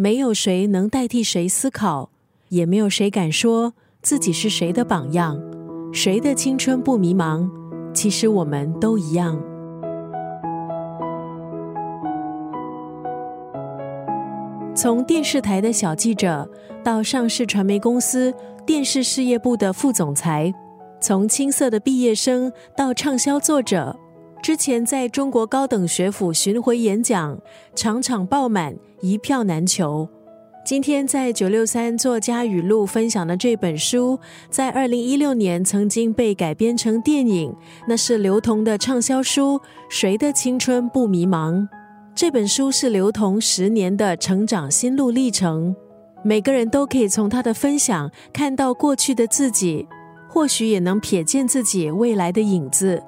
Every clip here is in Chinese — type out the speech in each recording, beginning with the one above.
没有谁能代替谁思考，也没有谁敢说自己是谁的榜样。谁的青春不迷茫？其实我们都一样。从电视台的小记者到上市传媒公司电视事业部的副总裁，从青涩的毕业生到畅销作者。之前在中国高等学府巡回演讲，场场爆满，一票难求。今天在九六三作家语录分享的这本书，在二零一六年曾经被改编成电影，那是刘同的畅销书《谁的青春不迷茫》。这本书是刘同十年的成长心路历程，每个人都可以从他的分享看到过去的自己，或许也能瞥见自己未来的影子。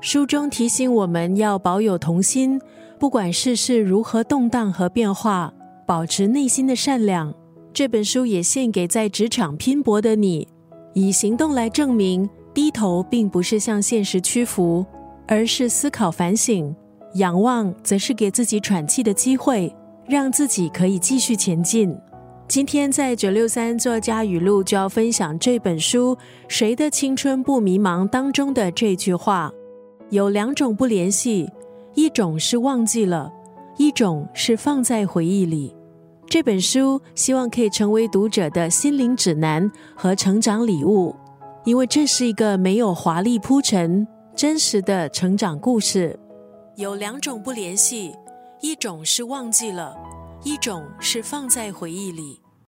书中提醒我们要保有童心，不管世事如何动荡和变化，保持内心的善良。这本书也献给在职场拼搏的你，以行动来证明，低头并不是向现实屈服，而是思考反省；仰望则是给自己喘气的机会，让自己可以继续前进。今天在九六三作家语录就要分享这本书《谁的青春不迷茫》当中的这句话。有两种不联系，一种是忘记了，一种是放在回忆里。这本书希望可以成为读者的心灵指南和成长礼物，因为这是一个没有华丽铺陈、真实的成长故事。有两种不联系，一种是忘记了，一种是放在回忆里。